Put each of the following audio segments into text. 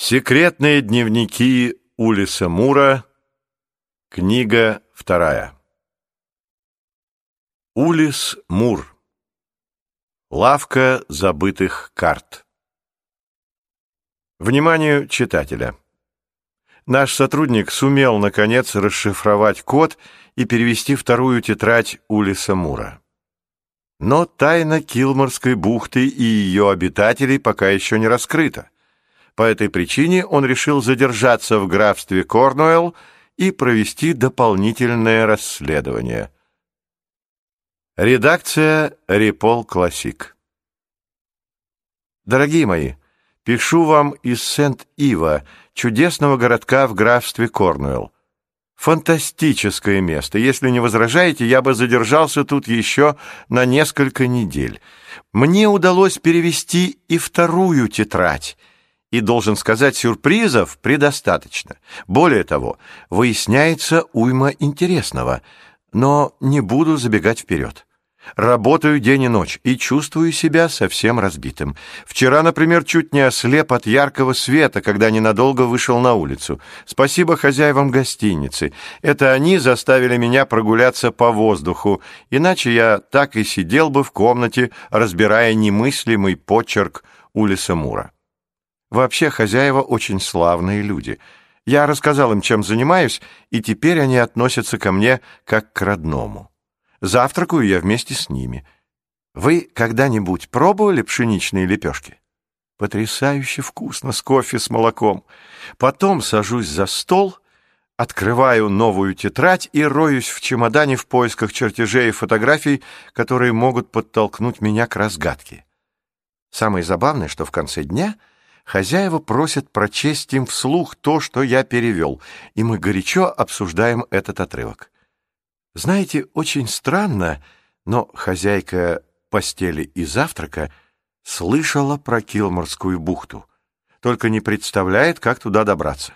Секретные дневники Улиса Мура, книга вторая. Улис Мур. Лавка забытых карт. Вниманию читателя. Наш сотрудник сумел, наконец, расшифровать код и перевести вторую тетрадь Улиса Мура. Но тайна Килморской бухты и ее обитателей пока еще не раскрыта. По этой причине он решил задержаться в графстве Корнуэлл и провести дополнительное расследование. Редакция «Репол Классик». Дорогие мои, пишу вам из Сент-Ива, чудесного городка в графстве Корнуэлл. Фантастическое место. Если не возражаете, я бы задержался тут еще на несколько недель. Мне удалось перевести и вторую тетрадь, и, должен сказать, сюрпризов предостаточно. Более того, выясняется уйма интересного, но не буду забегать вперед. Работаю день и ночь и чувствую себя совсем разбитым. Вчера, например, чуть не ослеп от яркого света, когда ненадолго вышел на улицу. Спасибо хозяевам гостиницы. Это они заставили меня прогуляться по воздуху, иначе я так и сидел бы в комнате, разбирая немыслимый почерк Улиса Мура. Вообще хозяева очень славные люди. Я рассказал им, чем занимаюсь, и теперь они относятся ко мне как к родному. Завтракаю я вместе с ними. Вы когда-нибудь пробовали пшеничные лепешки? Потрясающе вкусно с кофе с молоком. Потом сажусь за стол, открываю новую тетрадь и роюсь в чемодане в поисках чертежей и фотографий, которые могут подтолкнуть меня к разгадке. Самое забавное, что в конце дня — Хозяева просят прочесть им вслух то, что я перевел, и мы горячо обсуждаем этот отрывок. Знаете, очень странно, но хозяйка постели и завтрака слышала про Килморскую бухту, только не представляет, как туда добраться.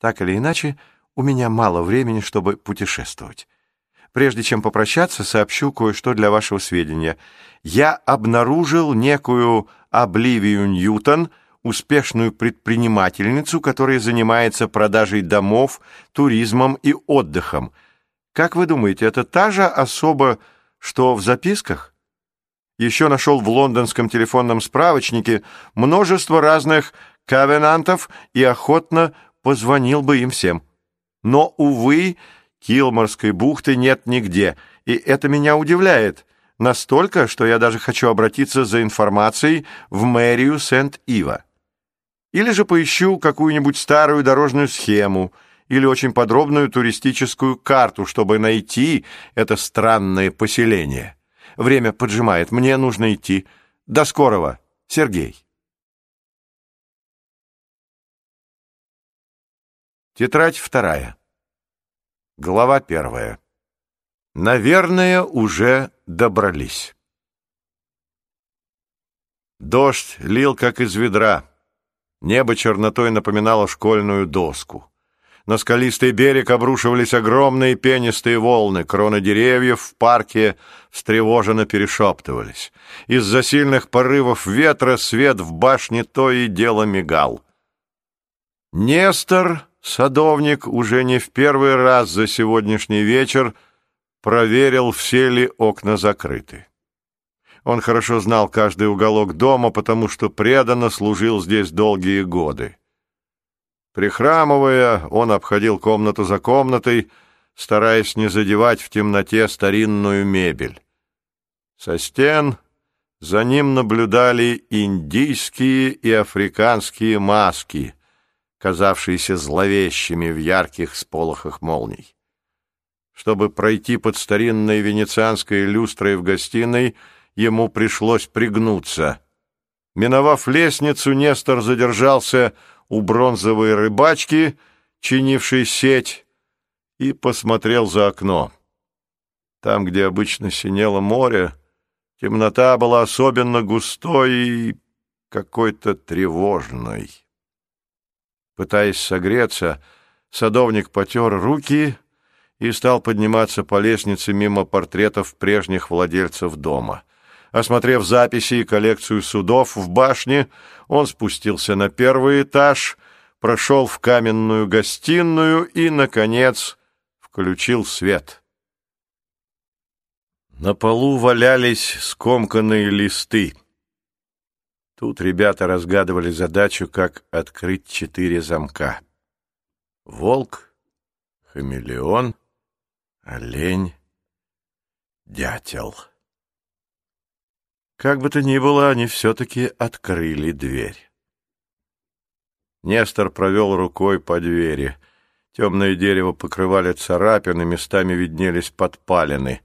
Так или иначе, у меня мало времени, чтобы путешествовать. Прежде чем попрощаться, сообщу кое-что для вашего сведения. Я обнаружил некую Обливию Ньютон, успешную предпринимательницу, которая занимается продажей домов, туризмом и отдыхом. Как вы думаете, это та же особа, что в записках? Еще нашел в лондонском телефонном справочнике множество разных кавенантов и охотно позвонил бы им всем. Но, увы, Килморской бухты нет нигде, и это меня удивляет. Настолько, что я даже хочу обратиться за информацией в мэрию Сент-Ива. Или же поищу какую-нибудь старую дорожную схему или очень подробную туристическую карту, чтобы найти это странное поселение. Время поджимает, мне нужно идти. До скорого, Сергей. Тетрадь вторая. Глава первая. Наверное, уже добрались. Дождь лил, как из ведра. Небо чернотой напоминало школьную доску. На скалистый берег обрушивались огромные пенистые волны, кроны деревьев в парке встревоженно перешептывались. Из-за сильных порывов ветра свет в башне то и дело мигал. Нестор, садовник, уже не в первый раз за сегодняшний вечер проверил, все ли окна закрыты. Он хорошо знал каждый уголок дома, потому что преданно служил здесь долгие годы. Прихрамывая, он обходил комнату за комнатой, стараясь не задевать в темноте старинную мебель. Со стен за ним наблюдали индийские и африканские маски, казавшиеся зловещими в ярких сполохах молний. Чтобы пройти под старинной венецианской люстрой в гостиной, ему пришлось пригнуться. Миновав лестницу, Нестор задержался у бронзовой рыбачки, чинившей сеть, и посмотрел за окно. Там, где обычно синело море, темнота была особенно густой и какой-то тревожной. Пытаясь согреться, садовник потер руки и стал подниматься по лестнице мимо портретов прежних владельцев дома. Осмотрев записи и коллекцию судов в башне, он спустился на первый этаж, прошел в каменную гостиную и, наконец, включил свет. На полу валялись скомканные листы. Тут ребята разгадывали задачу, как открыть четыре замка. Волк, хамелеон, олень, дятел. Как бы то ни было, они все-таки открыли дверь. Нестор провел рукой по двери. Темное дерево покрывали царапины, местами виднелись подпалины.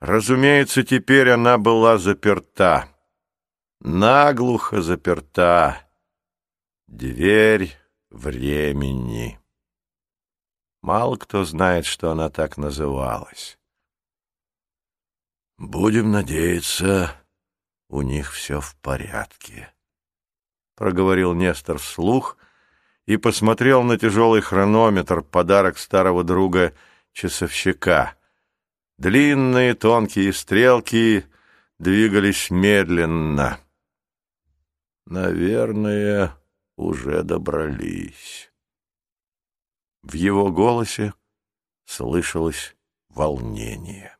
Разумеется, теперь она была заперта. Наглухо заперта. Дверь времени. Мало кто знает, что она так называлась. Будем надеяться, у них все в порядке. Проговорил Нестор вслух и посмотрел на тяжелый хронометр, подарок старого друга часовщика. Длинные тонкие стрелки двигались медленно. Наверное, уже добрались. В его голосе слышалось волнение.